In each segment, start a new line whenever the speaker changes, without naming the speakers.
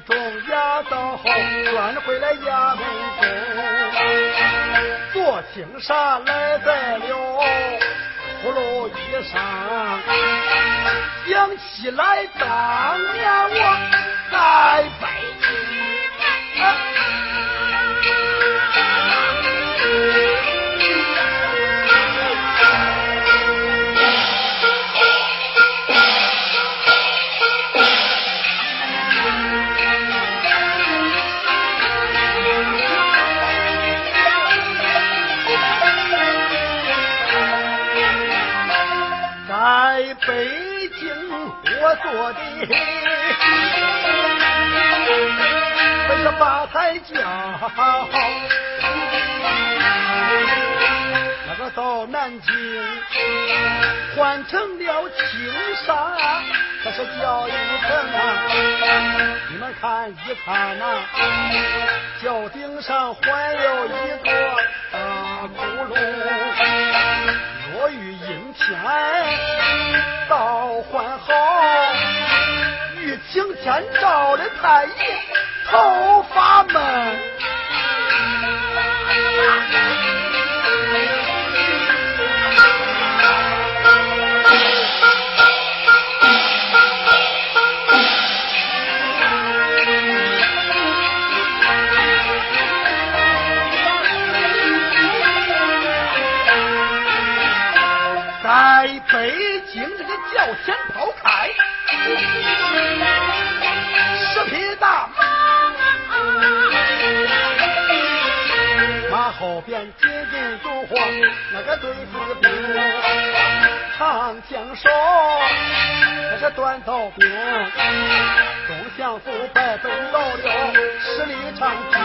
中压到后，转回来衙门中，坐厅上来在了葫噜衣裳，想起来当年我。在北京我坐的不是八抬轿那个到南京换成了青纱那是叫一层啊你们看一看呐轿顶上还有一座大窟窿。落雨天倒换好，玉清天照的太爷头发闷。叫天跑开。十匹大马，马后边接住烛火，那个对子兵，长枪手，那是短刀兵。东相府白登到了，十里长亭，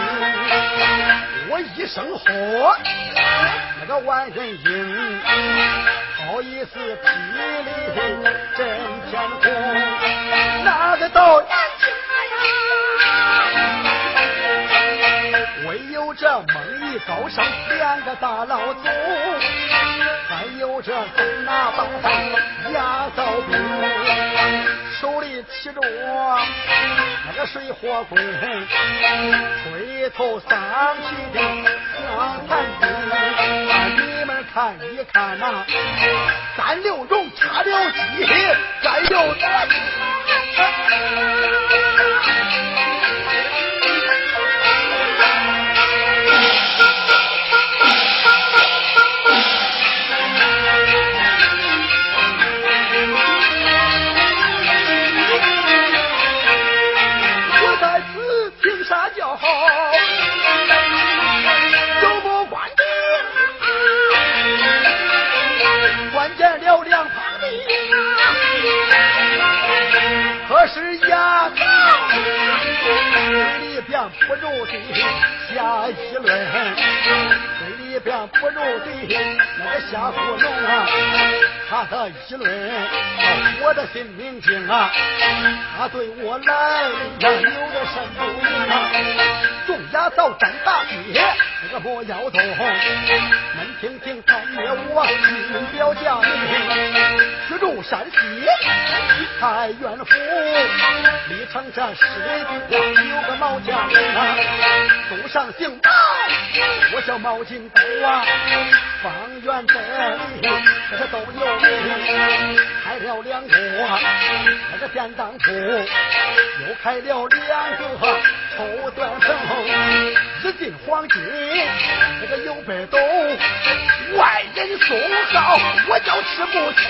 我一声吼，那个万人惊，好一似霹雳震天空，那个到家呀，唯有这孟玉高声两个大老粗，还有这跟那八方压刀兵。其中，那个水火棍垂头丧气的像看兵，你们看一看呐、三六荣掐了鸡，再有咱。变不如地，下一轮；嘴里变不如地，那个瞎胡弄啊！他的议论，我的心明镜啊，他对我来能有着什么用啊？重压到斩大笔。这个不摇头，门听听。太爷我金表将领，居住山西太原府，历城这十里有个毛将啊，祖上姓毛，我叫毛金斗啊，方圆百里这个都有名，开了两个那个典当铺，又开了两个绸缎棚。只进黄金，那个有百斗，外人送好，我叫吃不清。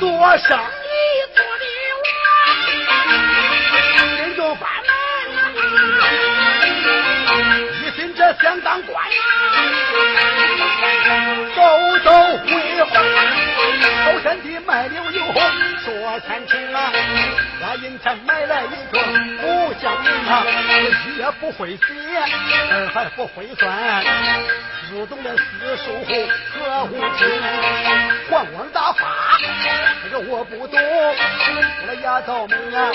做 生当官走走回回，后山地卖了油，说餐情啊，把银钱买来一个不相名啊，也不会写，儿还不会算，不懂得四书和五经，黄光大发，这个我不懂，我丫头们啊。